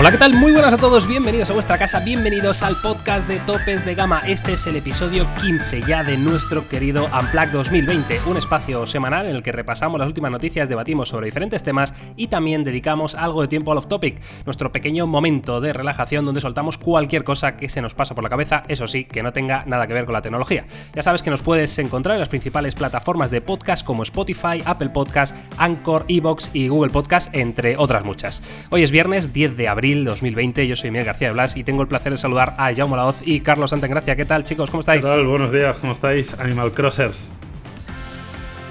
Hola, ¿qué tal? Muy buenas a todos, bienvenidos a vuestra casa, bienvenidos al podcast de Topes de Gama. Este es el episodio 15 ya de nuestro querido Unplugged 2020, un espacio semanal en el que repasamos las últimas noticias, debatimos sobre diferentes temas y también dedicamos algo de tiempo al off-topic, nuestro pequeño momento de relajación donde soltamos cualquier cosa que se nos pasa por la cabeza, eso sí, que no tenga nada que ver con la tecnología. Ya sabes que nos puedes encontrar en las principales plataformas de podcast como Spotify, Apple Podcast, Anchor, Evox y Google Podcast, entre otras muchas. Hoy es viernes 10 de abril 2020. Yo soy Miguel García de Blas y tengo el placer de saludar a Jaume Laoz y Carlos Santengracia. ¿Qué tal, chicos? ¿Cómo estáis? ¿Qué tal? Buenos días, ¿cómo estáis? Animal Crossers.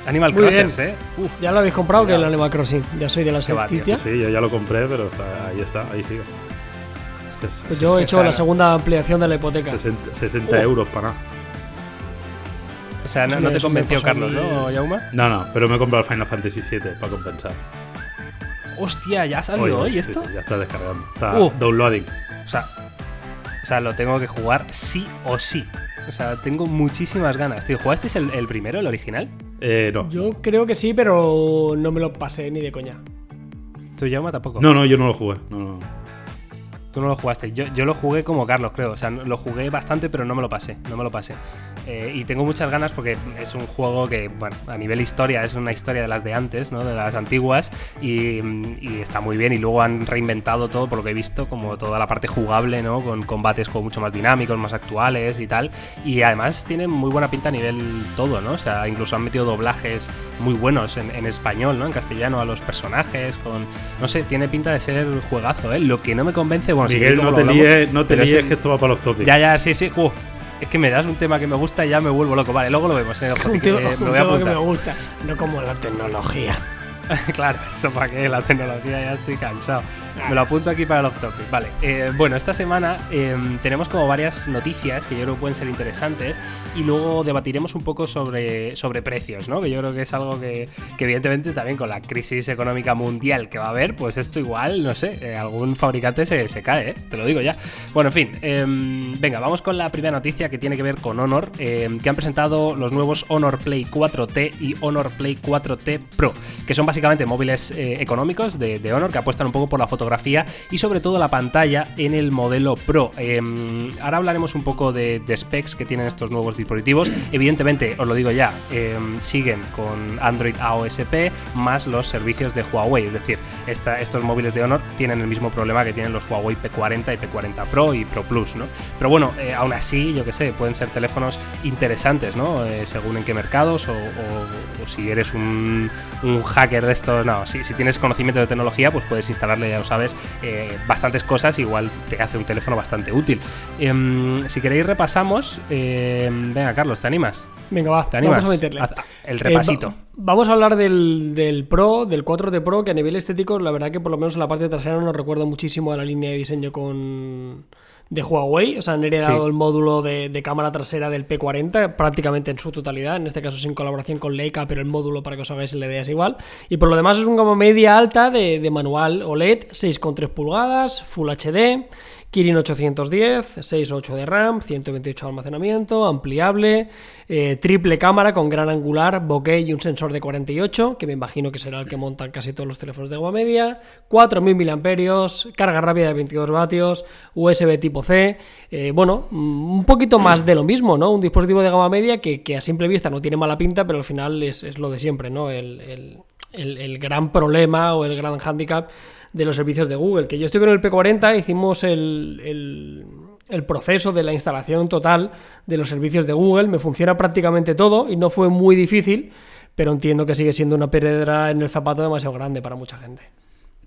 Animal Muy Crossers, bien. ¿eh? Uf, Ya lo habéis comprado que Ya. el Animal Crossing. Ya soy de la noticia. Sí, yo ya lo compré, pero está- ahí está, ahí sigue. Es- Pues es- yo he hecho la segunda ampliación de la hipoteca. 60, 60 Oh. euros para nada. o sea, no, te convenció Carlos. ¿no, Jaume? No, no, pero me he comprado el Final Fantasy VII para compensar. Hostia, ¿ya ha salido hoy esto? ya está descargando. Está Uh. downloading. O sea, o sea, lo tengo que jugar sí o sí. O sea, tengo muchísimas ganas. Tío, ¿jugasteis el, el primero, el original? Eh, no. Yo creo que sí, pero no me lo pasé ni de coña. ¿Tú, Jaume, tampoco? No, no, yo no lo jugué. No, no. Tú no lo jugaste. Yo, yo lo jugué como Carlos, creo. O sea, lo jugué bastante, pero no me lo pasé. No me lo pasé. Eh, y tengo muchas ganas porque es un juego que, bueno, a nivel historia, es una historia de las de antes, ¿no? De las antiguas. Y, y está muy bien. Y luego han reinventado todo, por lo que he visto, como toda la parte jugable, ¿no? Con combates como mucho más dinámicos, más actuales y tal. Y además tiene muy buena pinta a nivel todo, ¿no? O sea, incluso han metido doblajes muy buenos en, en español, ¿no? En castellano a los personajes, con... No sé, tiene pinta de ser juegazo, ¿eh? Lo que no me convence, bueno, Miguel, no te líes, no te líes que esto va para los topics. Ya, ya, sí, sí. Uf, es que me das un tema que me gusta y ya me vuelvo loco. Vale, luego lo vemos, ¿eh? Ojo, Un que tema, me un voy a tema que me gusta. No como la tecnología. claro, esto para qué, la tecnología ya estoy cansado. Me lo apunto aquí para el off topic. Vale, eh, bueno, esta semana eh, tenemos como varias noticias que yo creo que pueden ser interesantes y luego debatiremos un poco sobre, sobre precios, ¿no? Que yo creo que es algo que, que evidentemente también con la crisis económica mundial que va a haber, pues esto igual, no sé, eh, algún fabricante se, se cae, ¿eh? Te lo digo ya. Bueno, en fin, em, venga, vamos con la primera noticia que tiene que ver con Honor, em, que han presentado los nuevos Honor Play 4T y Honor Play 4T Pro, que son básicamente móviles eh, económicos de, Honor que apuestan un poco por la fotografía y sobre todo la pantalla en el modelo Pro. Em, ahora hablaremos un poco de, specs que tienen estos nuevos dispositivos. Evidentemente, os lo digo ya, em, siguen con Android AOSP más los servicios de Huawei, es decir, estos móviles de Honor tienen el mismo problema que tienen los Huawei P40 y P40 Pro y Pro Plus, ¿no? Pero bueno, eh, aún así, yo que sé, pueden ser teléfonos interesantes, ¿no? Eh, según en qué mercados o si eres un, un hacker de estos, no, si, si tienes conocimiento de tecnología, pues puedes instalarle, ya lo sabes, eh, bastantes cosas, igual te hace un teléfono bastante útil. Em, si queréis repasamos, em, venga Carlos, ¿te animas? Venga, va. ¿Te animas? Vamos a meterle. Haz el Eh, repasito. va- vamos a hablar del, del Pro, del 4T Pro, que a nivel estético, la verdad que por lo menos en la parte trasera nos recuerda muchísimo a la línea de diseño con de Huawei. O sea, han heredado Sí. el módulo de, de cámara trasera del P40 prácticamente en su totalidad. En este caso sin colaboración con Leica, pero el módulo para que os hagáis la idea es igual. Y por lo demás es un gama media alta de, de manual OLED, 6,3 pulgadas, Full HD. Kirin 810, 6.8 de RAM, 128 de almacenamiento, ampliable, eh, triple cámara con gran angular, bokeh y un sensor de 48, que me imagino que será el que montan casi todos los teléfonos de gama media, 4.000 mAh, carga rápida de 22 vatios, USB tipo C, eh, bueno, mm, un poquito más de lo mismo, ¿no? Un dispositivo de gama media que, a simple vista no tiene mala pinta, pero al final es, lo de siempre, ¿no? El- el gran problema o el gran hándicap de los servicios de Google. Que yo estoy con el P40, hicimos el, el- proceso de la instalación total de los servicios de Google, me funciona prácticamente todo y no fue muy difícil, pero entiendo que sigue siendo una piedra en el zapato demasiado grande para mucha gente.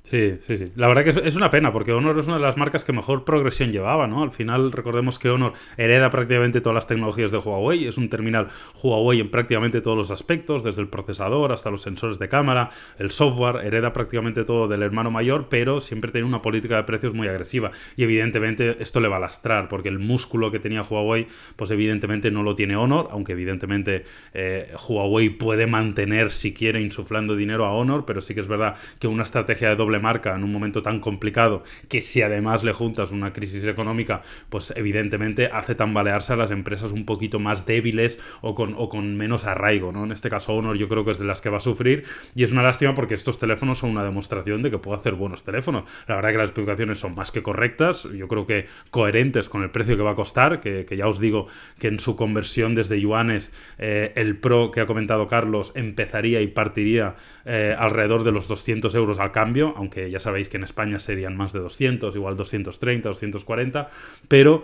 Sí, sí, sí. La verdad que es, una pena, porque Honor es una de las marcas que mejor progresión llevaba, ¿no? Al final, recordemos que Honor hereda prácticamente todas las tecnologías de Huawei, es un terminal Huawei en prácticamente todos los aspectos, desde el procesador hasta los sensores de cámara, el software, hereda prácticamente todo del hermano mayor, pero siempre tiene una política de precios muy agresiva. Y evidentemente esto le va a lastrar, porque el músculo que tenía Huawei, pues evidentemente no lo tiene Honor, aunque evidentemente eh, Huawei puede mantener, si quiere, insuflando dinero a Honor, pero sí que es verdad que una estrategia de doble doble marca en un momento tan complicado, que si además le juntas una crisis económica, pues evidentemente hace tambalearse a las empresas un poquito más débiles o con, o con menos arraigo, ¿no? En este caso Honor yo creo que es de las que va a sufrir y es una lástima porque estos teléfonos son una demostración de que puede hacer buenos teléfonos. La verdad que las explicaciones son más que correctas, yo creo que coherentes con el precio que va a costar, que, ya os digo que en su conversión desde yuanes eh, el Pro que ha comentado Carlos empezaría y partiría eh, alrededor de los 200 euros al cambio, aunque ya sabéis que en España serían más de 200, igual 230, 240, pero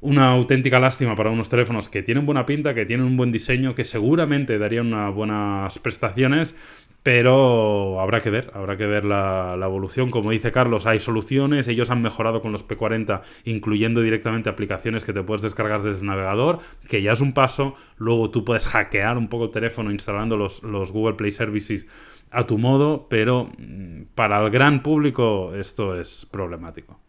una auténtica lástima para unos teléfonos que tienen buena pinta, que tienen un buen diseño, que seguramente darían unas buenas prestaciones, pero habrá que ver, habrá que ver la, evolución. Como dice Carlos, hay soluciones, ellos han mejorado con los P40, incluyendo directamente aplicaciones que te puedes descargar desde el navegador, que ya es un paso. Luego tú puedes hackear un poco el teléfono instalando los, Google Play Services a tu modo, pero mm, para el gran público esto es problemático.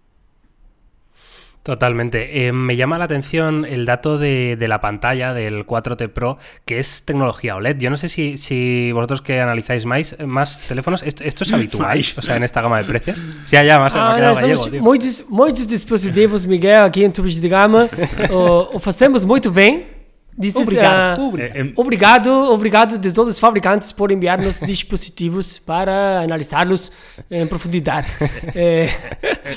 Totalmente. Eh, me llama la atención el dato de, la pantalla del 4T Pro, que es tecnología OLED. Yo no sé si, si vosotros que analizáis más, más teléfonos, esto, es habitual, o sea, en esta gama de precios. Sí, ya más ah, gallego, muchos, muchos dispositivos, Miguel, aquí en tu de gama, o, o fazemos muito bem. Obrigado. Uh, obrigado, obrigado de todos os fabricantes por enviar-nos dispositivos para analisá-los en profundidad. Eh,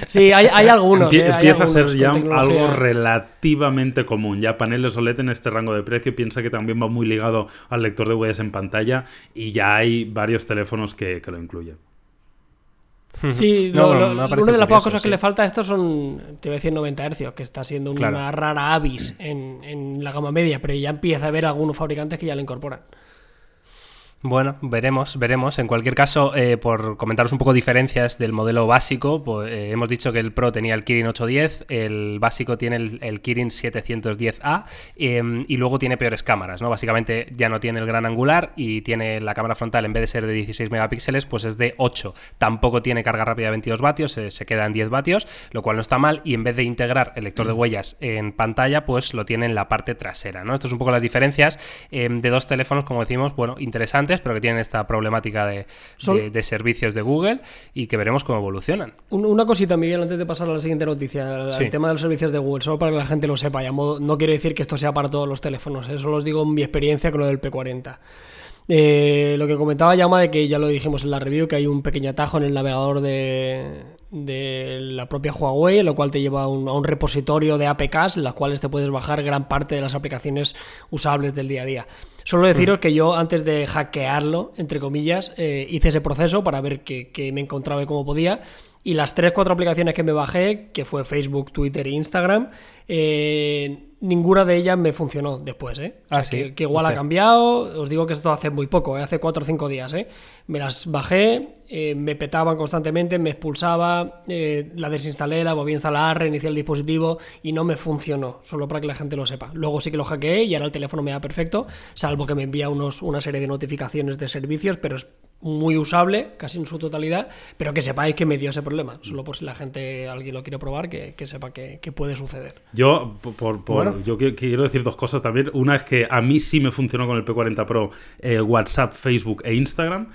sí, hay, hay algunos. Empie eh, hay empieza algunos a ser ya algo relativamente común. Ya paneles OLED en este rango de precio, piensa que también va muy ligado al lector de huellas en pantalla y ya hay varios teléfonos que, que lo incluyen. Sí, una de las pocas cosas que le falta a esto son, te voy a decir 90 Hz, que está siendo una rara avis en, en, la gama media, pero ya empieza a haber algunos fabricantes que ya lo incorporan. Bueno, veremos, veremos. En cualquier caso, eh, por comentaros un poco diferencias del modelo básico, pues, eh, hemos dicho que el Pro tenía el Kirin 810, el básico tiene el, Kirin 710A em, y luego tiene peores cámaras, ¿no? Básicamente ya no tiene el gran angular y tiene la cámara frontal en vez de ser de 16 megapíxeles, pues es de 8. Tampoco tiene carga rápida de 22 vatios, eh, se queda en 10 vatios, lo cual no está mal y en vez de integrar el lector de huellas en pantalla, pues lo tiene en la parte trasera, ¿no? Esto es un poco las diferencias em, de dos teléfonos, como decimos, bueno, interesantes pero que tienen esta problemática de, de, servicios de Google y que veremos cómo evolucionan. Una cosita, Miguel, antes de pasar a la siguiente noticia, el tema de los servicios de Google, solo para que la gente lo sepa, ya no quiere decir que esto sea para todos los teléfonos, eso ¿eh? os digo en mi experiencia con lo del P40. Eh, lo que comentaba Yama de que ya lo dijimos en la review, que hay un pequeño atajo en el navegador de, de la propia Huawei, lo cual te lleva a un, repositorio de APKs en las cuales te puedes bajar gran parte de las aplicaciones usables del día a día. Solo deciros mm. que yo antes de hackearlo, entre comillas, eh, hice ese proceso para ver qué, me encontraba y cómo podía. Y las 3-4 aplicaciones que me bajé, que fue Facebook, Twitter e Instagram, eh, ninguna de ellas me funcionó después, ¿eh? ah, que, igual ha cambiado. Os digo que esto hace muy poco, ¿eh? hace 4 o 5 días, ¿eh? Me las bajé, eh, me petaban constantemente, me expulsaba, eh, la desinstalé, la volví a instalar, reinicié el dispositivo y no me funcionó, solo para que la gente lo sepa. Luego sí que lo hackeé y ahora el teléfono me da perfecto, salvo que me envía unos, una serie de notificaciones de servicios, pero es muy usable, casi en su totalidad, pero que sepáis que me dio ese problema. Solo por si la gente, alguien lo quiere probar, que, sepa que, puede suceder. Yo, por, yo quiero decir dos cosas también. Una es que a mí sí me funcionó con el P40 Pro eh, WhatsApp, Facebook e Instagram.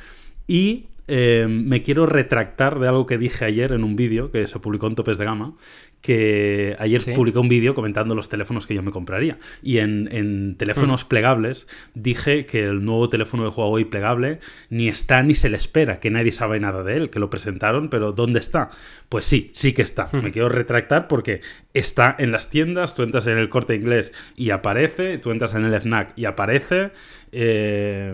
Y eh, me quiero retractar de algo que dije ayer en un vídeo que se publicó en Topes de Gama, que ayer publicó un vídeo comentando los teléfonos que yo me compraría. Y en, teléfonos mm. plegables dije que el nuevo teléfono de Huawei plegable ni está ni se le espera, que nadie sabe nada de él, que lo presentaron, pero ¿dónde está? Pues sí, sí que está. Mm. Me quiero retractar porque está en las tiendas, tú entras en el corte inglés y aparece, tú entras en el FNAC y aparece. Eh,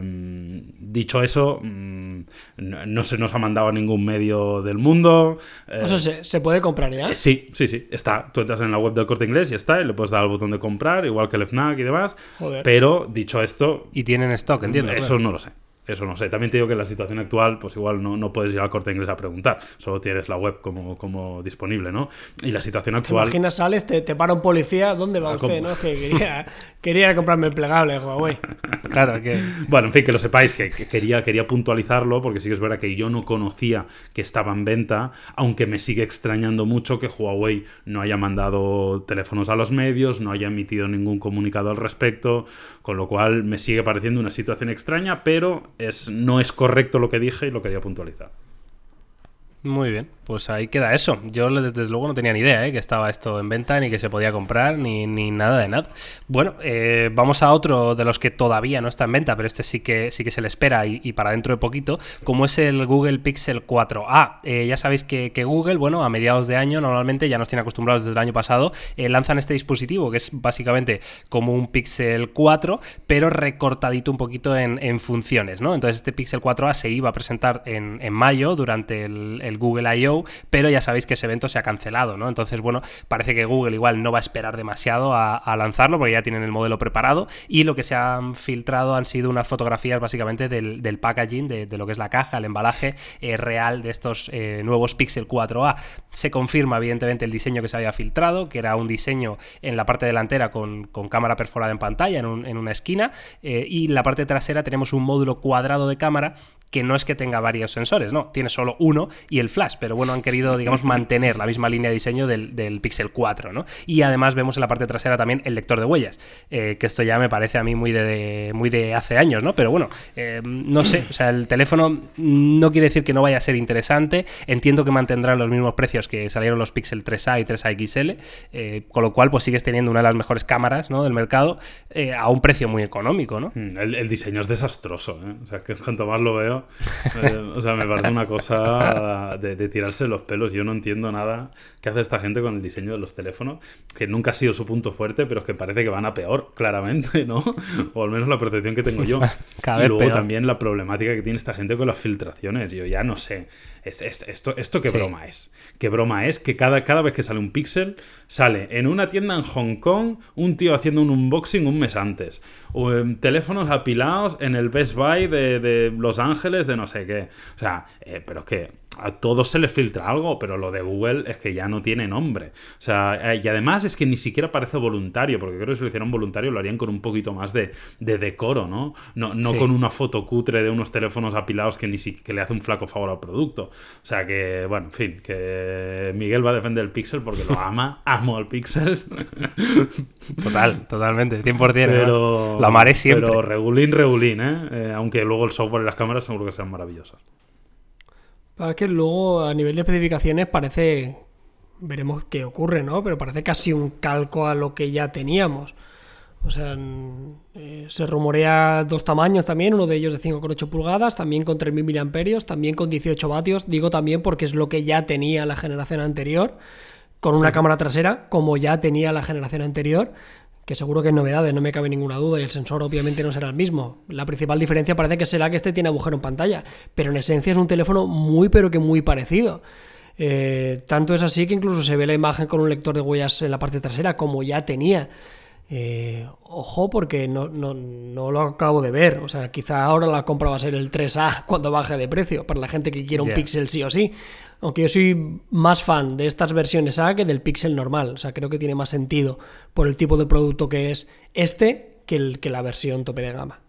dicho eso, mm, no, se nos ha mandado a ningún medio del mundo. o sea, ¿se, ¿se, puede comprar ya? Sí, sí, sí, está. Tú entras en la web del corte inglés y está, y le puedes dar al botón de comprar, igual que el FNAC y demás. Pero dicho esto. Y tienen stock, entiendo. Eso no lo sé. Eso no sé. También te digo que en la situación actual, pues igual no, no puedes ir al corte inglés a preguntar. Solo tienes la web como, como disponible, ¿no? Y la situación actual. ¿Te imaginas, sales, te, te para un policía? ¿Dónde va usted? ¿no? Que quería, quería comprarme el plegable, Huawei. claro que. Bueno, en fin, que lo sepáis, que, quería, quería puntualizarlo, porque sí que es verdad que yo no conocía que estaba en venta, aunque me sigue extrañando mucho que Huawei no haya mandado teléfonos a los medios, no haya emitido ningún comunicado al respecto, con lo cual me sigue pareciendo una situación extraña, pero es, no es correcto lo que dije y lo quería puntualizar. Muy bien, pues ahí queda eso. Yo desde luego no tenía ni idea ¿eh? que estaba esto en venta, ni que se podía comprar, ni, ni nada de nada. Bueno, eh, vamos a otro de los que todavía no está en venta, pero este sí que, sí que se le espera y, para dentro de poquito, como es el Google Pixel 4a. Eh, ya sabéis que, Google, bueno, a mediados de año, normalmente ya nos tiene acostumbrados desde el año pasado, lanzan este dispositivo que es básicamente como un Pixel 4, pero recortadito un poquito en, funciones, ¿no? Entonces este Pixel 4a se iba a presentar en, mayo durante el Google I.O., pero ya sabéis que ese evento se ha cancelado, ¿no? Entonces, bueno, parece que Google igual no va a esperar demasiado a, lanzarlo porque ya tienen el modelo preparado y lo que se han filtrado han sido unas fotografías básicamente del, packaging, de, lo que es la caja, el embalaje eh, real de estos eh, nuevos Pixel 4a. Se confirma, evidentemente, el diseño que se había filtrado, que era un diseño en la parte delantera con, cámara perforada en pantalla, en, una esquina, eh, y en la parte trasera tenemos un módulo cuadrado de cámara que no es que tenga varios sensores, no, tiene solo uno y el flash, pero bueno, han querido, digamos, mantener la misma línea de diseño del, Pixel 4, ¿no? Y además vemos en la parte trasera también el lector de huellas, eh, que esto ya me parece a mí muy de, muy de hace años, ¿no? Pero bueno, eh, no sé, o sea, el teléfono no quiere decir que no vaya a ser interesante, entiendo que mantendrán los mismos precios que salieron los Pixel 3A y 3A XL, eh, con lo cual pues sigues teniendo una de las mejores cámaras ¿no? del mercado a un precio muy económico, ¿no? Mm, el, el diseño es desastroso, ¿eh? O sea, que cuanto más lo veo, o sea, me parece una cosa de, tirarse los pelos. Yo no entiendo nada qué hace esta gente con el diseño de los teléfonos, que nunca ha sido su punto fuerte, pero es que parece que van a peor, claramente, ¿no? O al menos la percepción que tengo yo. y luego también la problemática que tiene esta gente con las filtraciones. Yo ya no sé. esto, ¿Esto qué broma es? ¿Qué broma es? Que cada, cada vez que sale un Pixel, sale en una tienda en Hong Kong un tío haciendo un unboxing un mes antes. O en teléfonos apilados en el Best Buy de, de Los Ángeles de no sé qué. O sea, eh, pero es que a todos se les filtra algo, pero lo de Google es que ya no tiene nombre. O sea, eh, y además es que ni siquiera parece voluntario, porque creo que si lo hicieran voluntario lo harían con un poquito más de, decoro, ¿no? No, no con una foto cutre de unos teléfonos apilados que ni siquiera que le hace un flaco favor al producto. O sea que, bueno, en fin, que Miguel va a defender el Pixel porque lo ama, amo al Pixel. Total, totalmente, 100%. Pero, lo amaré siempre. Pero regulín, regulín, ¿eh? ¿eh? Aunque luego el software y las cámaras seguro que sean maravillosas. Es que luego a nivel de especificaciones parece, veremos qué ocurre, ¿no? Pero parece casi un calco a lo que ya teníamos. O sea, eh, se rumorea dos tamaños también, uno de ellos de 5,8 pulgadas, también con 3.000 mAh, también con 18 vatios. Digo también porque es lo que ya tenía la generación anterior, con una cámara trasera, como ya tenía la generación anterior que seguro que es novedades, no me cabe ninguna duda, y el sensor obviamente no será el mismo. La principal diferencia parece que será que este tiene agujero en pantalla, pero en esencia es un teléfono muy pero que muy parecido. Eh, tanto es así que incluso se ve la imagen con un lector de huellas en la parte trasera, como ya tenía. Eh, ojo, porque no, no, lo acabo de ver. O sea, quizá ahora la compra va a ser el 3A cuando baje de precio, para la gente que quiera un Pixel sí o sí. Aunque yo soy más fan de estas versiones A que del Pixel normal. O sea, creo que tiene más sentido por el tipo de producto que es este que, el, que la versión tope de gama.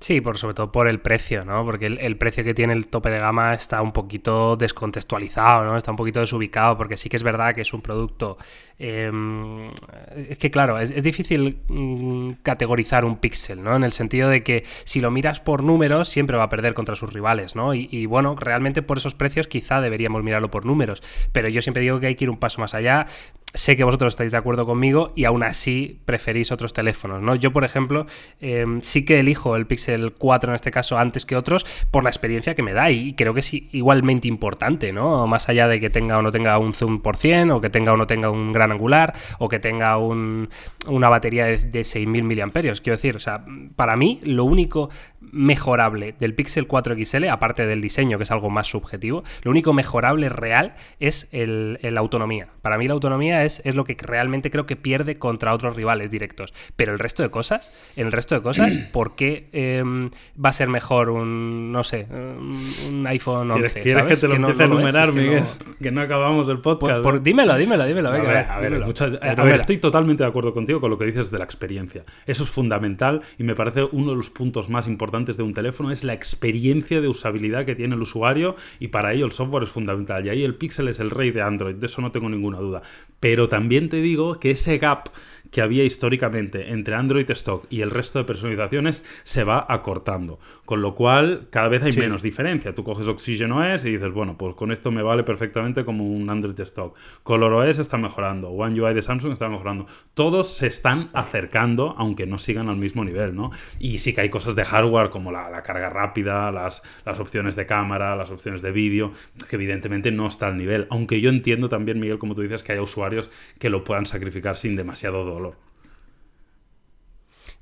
Sí, por sobre todo por el precio, ¿no? Porque el, precio que tiene el tope de gama está un poquito descontextualizado, ¿no? Está un poquito desubicado, porque sí que es verdad que es un producto. Em, es que, claro, es, difícil mm, categorizar un píxel, ¿no? En el sentido de que si lo miras por números, siempre va a perder contra sus rivales, ¿no? Y, y bueno, realmente por esos precios quizá deberíamos mirarlo por números. Pero yo siempre digo que hay que ir un paso más allá sé que vosotros estáis de acuerdo conmigo y aún así preferís otros teléfonos, ¿no? Yo, por ejemplo, em, sí que elijo el Pixel 4 en este caso antes que otros por la experiencia que me da y creo que es igualmente importante, ¿no? Más allá de que tenga o no tenga un zoom por 100 o que tenga o no tenga un gran angular o que tenga una batería de, de 6.000 mAh. Quiero decir, o sea, para mí lo único mejorable del Pixel 4 XL, aparte del diseño, que es algo más subjetivo, lo único mejorable real es la autonomía. Para mí la autonomía es, es, lo que realmente creo que pierde contra otros rivales directos. Pero el resto de cosas, en el resto de cosas, ¿por qué em, va a ser mejor un, no sé, un, iPhone 11? ¿Quieres, que te lo empiece a enumerar, Miguel? Que no... acabamos del podcast. dímelo, dímelo, dímelo. a ver, a ver, estoy totalmente de acuerdo contigo con lo que dices de la experiencia. Eso es fundamental y me parece uno de los puntos más importantes de un teléfono es la experiencia de usabilidad que tiene el usuario y para ello el software es fundamental. Y ahí el Pixel es el rey de Android, de eso no tengo ninguna duda. Pero también te digo que ese gap que había históricamente entre Android Stock y el resto de personalizaciones se va acortando. Con lo cual, cada vez hay menos diferencia. Tú coges Oxygen OS y dices, bueno, pues con esto me vale perfectamente como un Android Stock. ColorOS está mejorando, One UI de Samsung está mejorando. Todos se están acercando, aunque no sigan al mismo nivel, ¿no? Y sí que hay cosas de hardware como la, carga rápida, las, las opciones de cámara, las opciones de vídeo, que evidentemente no está al nivel. Aunque yo entiendo también, Miguel, como tú dices, que haya usuarios que lo puedan sacrificar sin demasiado dolor.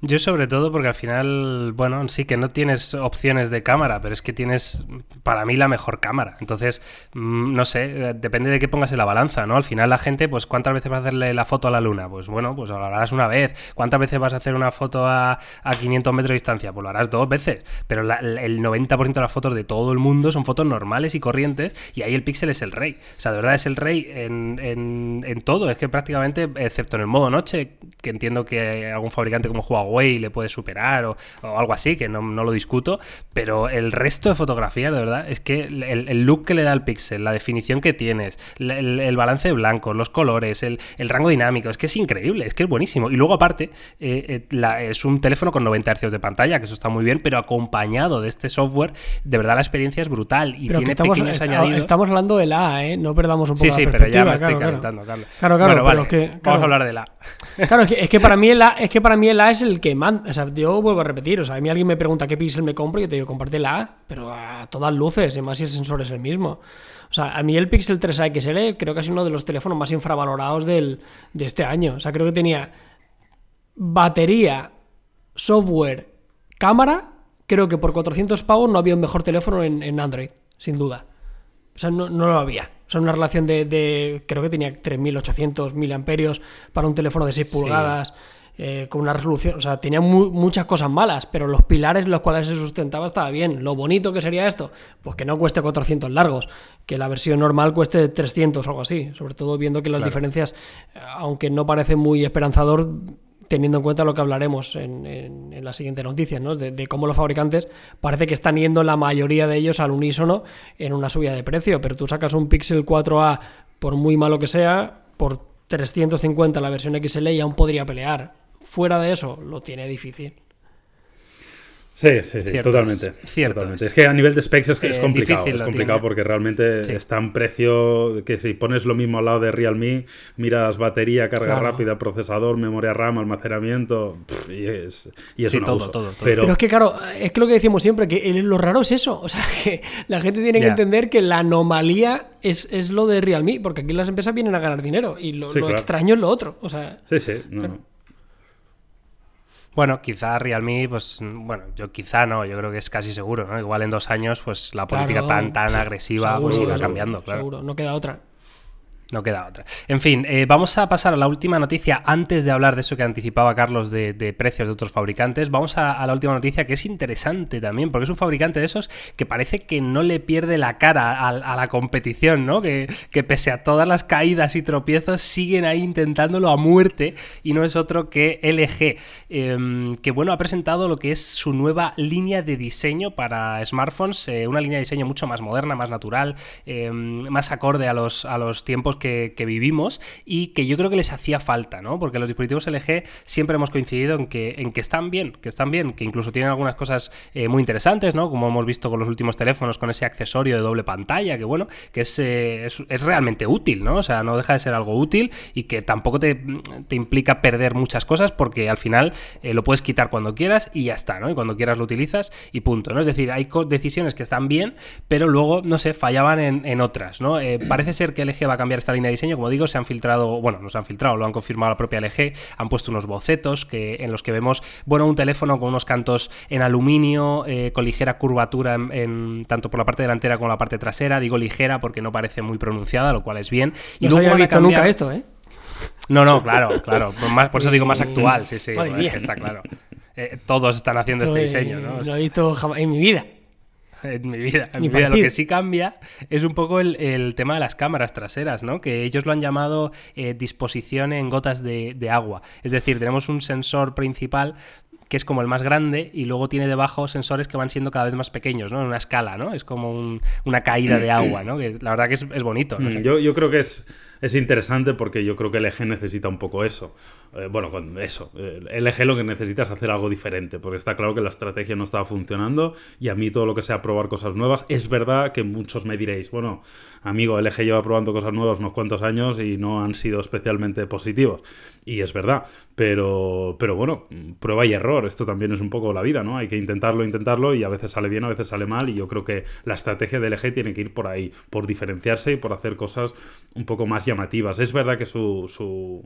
Yo sobre todo porque al final, bueno, sí que no tienes opciones de cámara, pero es que tienes para mí la mejor cámara. Entonces, mm, no sé, eh, depende de qué pongas en la balanza, ¿no? Al final la gente, pues ¿cuántas veces vas a hacerle la foto a la luna? Pues bueno, pues lo harás una vez. ¿Cuántas veces vas a hacer una foto a, a 500 metros de distancia? Pues lo harás dos veces. Pero el 90% de las fotos de todo el mundo son fotos normales y corrientes y ahí el píxel es el rey. O sea, de verdad es el rey en, en, en todo. Es que prácticamente, excepto en el modo noche, que entiendo que algún fabricante como Huawei y le puede superar o, algo así, que no, lo discuto, pero el resto de fotografías, de verdad, es que el, look que le da el pixel, la definición que tienes, el, balance de blancos, los colores, el, rango dinámico, es que es increíble, es que es buenísimo. Y luego aparte, eh, eh, es un teléfono con 90 Hz de pantalla, que eso está muy bien, pero acompañado de este software, de verdad la experiencia es brutal y tiene estamos, pequeños añadidos. Estamos hablando de la A, ¿eh? No perdamos un poco Sí, sí, pero ya me estoy calentando, Carlos. Claro, claro, bueno, vale, vamos a hablar de la Claro, es que, para mí el A, es que para mí el A es el que manda. O sea, yo vuelvo a repetir. O sea, a mí alguien me pregunta qué píxel me compro y yo te digo, comparte la A, pero a todas luces, y más si el sensor es el mismo. O sea, a mí el Pixel 3A XL creo que es uno de los teléfonos más infravalorados del, de este año. O sea, creo que tenía batería, software, cámara. Creo que por 400 pavos no había un mejor teléfono en, Android, sin duda. O sea, no, no lo había. O sea, una relación de, creo que tenía 3800 miliamperios para un teléfono de 6 pulgadas. Eh, con una resolución, o sea, tenía muchas cosas malas, pero los pilares en los cuales se sustentaba estaba bien. Lo bonito que sería esto, pues que no cueste 400 largos, que la versión normal cueste 300 o algo así, sobre todo viendo que las diferencias, aunque no parece muy esperanzador, teniendo en cuenta lo que hablaremos en, en, la siguiente noticia, ¿no? De, de, cómo los fabricantes parece que están yendo la mayoría de ellos al unísono en una subida de precio, pero tú sacas un Pixel 4A, por muy malo que sea, por 350 la versión XL y aún podría pelear fuera de eso lo tiene difícil. Sí, sí, sí, totalmente, Es. que a nivel de specs es, que es eh, complicado, es complicado porque realmente está en precio que si pones lo mismo al lado de Realme, miras batería, carga rápida, procesador, memoria RAM, almacenamiento, y es, y es todo, todo, Pero... es que claro, es que lo que decimos siempre, que lo raro es eso, o sea, que la gente tiene que entender que la anomalía es, es, lo de Realme, porque aquí las empresas vienen a ganar dinero y lo, extraño es lo otro, o sea... Sí, sí, no. Bueno, quizá Realme, pues bueno, yo quizá no, yo creo que es casi seguro, ¿no? Igual en dos años, pues la política tan tan agresiva pues irá cambiando, claro. Seguro, no queda otra. No queda otra. En fin, eh, vamos a pasar a la última noticia antes de hablar de eso que anticipaba Carlos de, precios de otros fabricantes. Vamos a, la última noticia que es interesante también, porque es un fabricante de esos que parece que no le pierde la cara a, la competición, ¿no? Que, pese a todas las caídas y tropiezos siguen ahí intentándolo a muerte y no es otro que LG, em, que bueno, ha presentado lo que es su nueva línea de diseño para smartphones, eh, una línea de diseño mucho más moderna, más natural, em, más acorde a los, a los tiempos que, vivimos y que yo creo que les hacía falta, ¿no? Porque los dispositivos LG siempre hemos coincidido en que, en que están bien, que están bien, que incluso tienen algunas cosas eh, muy interesantes, ¿no? Como hemos visto con los últimos teléfonos, con ese accesorio de doble pantalla, que bueno, que es, eh, es, realmente útil, ¿no? O sea, no deja de ser algo útil y que tampoco te, te implica perder muchas cosas porque al final eh, lo puedes quitar cuando quieras y ya está, ¿no? Y cuando quieras lo utilizas y punto, ¿no? Es decir, hay decisiones que están bien, pero luego, no sé, fallaban en, en otras, ¿no? parece ser que LG va a cambiar esta línea de diseño, como digo, se han filtrado, bueno, no se han filtrado, lo han confirmado la propia LG, han puesto unos bocetos que, en los que vemos, bueno, un teléfono con unos cantos en aluminio, eh, con ligera curvatura en, tanto por la parte delantera como la parte trasera, digo ligera porque no parece muy pronunciada, lo cual es bien. Y no había visto nunca esto, ¿eh? No, no, claro, claro. Por, eso digo más actual, sí, sí. está claro. Eh, todos están haciendo este diseño, ¿no? No lo he visto en mi vida. En mi vida. En mi vida. Lo que sí cambia es un poco el, tema de las cámaras traseras, ¿no? Que ellos lo han llamado eh, disposición en gotas de, agua. Es decir, tenemos un sensor principal que es como el más grande y luego tiene debajo sensores que van siendo cada vez más pequeños, ¿no? En una escala, ¿no? Es como una caída de agua, ¿no? Que la verdad que es, bonito. Mm, yo, yo creo que es, es interesante porque yo creo que el eje necesita un poco eso eh, bueno, con eso, eh, LG lo que necesitas es hacer algo diferente, porque está claro que la estrategia no estaba funcionando y a mí todo lo que sea probar cosas nuevas, es verdad que muchos me diréis, bueno, amigo, LG lleva probando cosas nuevas unos cuantos años y no han sido especialmente positivos. Y es verdad, pero, pero bueno, prueba y error, esto también es un poco la vida, ¿no? Hay que intentarlo, intentarlo y a veces sale bien, a veces sale mal y yo creo que la estrategia de LG tiene que ir por ahí, por diferenciarse y por hacer cosas un poco más llamativas. Es verdad que su, su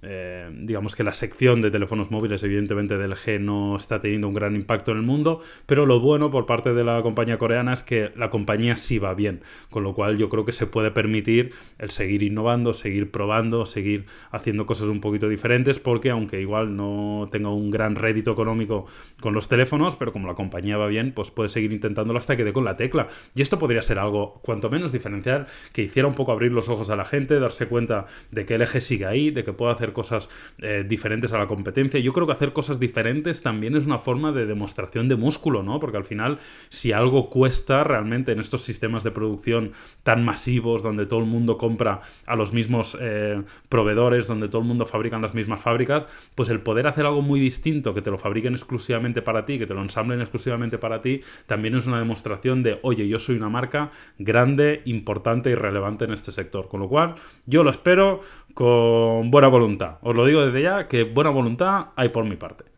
eh, digamos que la sección de teléfonos móviles, evidentemente, del G no está teniendo un gran impacto en el mundo, pero lo bueno por parte de la compañía coreana es que la compañía sí va bien, con lo cual yo creo que se puede permitir el seguir innovando, seguir probando, seguir haciendo cosas un poquito diferentes, porque aunque igual no tenga un gran rédito económico con los teléfonos, pero como la compañía va bien, pues puede seguir intentándolo hasta que dé con la tecla. Y esto podría ser algo, cuanto menos diferencial, que hiciera un poco abrir los ojos a la gente, darse cuenta de que el eje sigue ahí, de que puede hacer cosas eh, diferentes a la competencia. Yo creo que hacer cosas diferentes también es una forma de demostración de músculo, ¿no? Porque al final, si algo cuesta realmente en estos sistemas de producción tan masivos, donde todo el mundo compra a los mismos eh, proveedores, donde todo el mundo fabrica en las mismas fábricas, pues el poder hacer algo muy distinto, que te lo fabriquen exclusivamente para ti, que te lo ensamblen exclusivamente para ti, también es una demostración de, oye, yo soy una marca grande, importante y relevante en este sector. Con lo cual, yo lo espero con buena voluntad. Os lo digo desde ya, que buena voluntad hay por mi parte.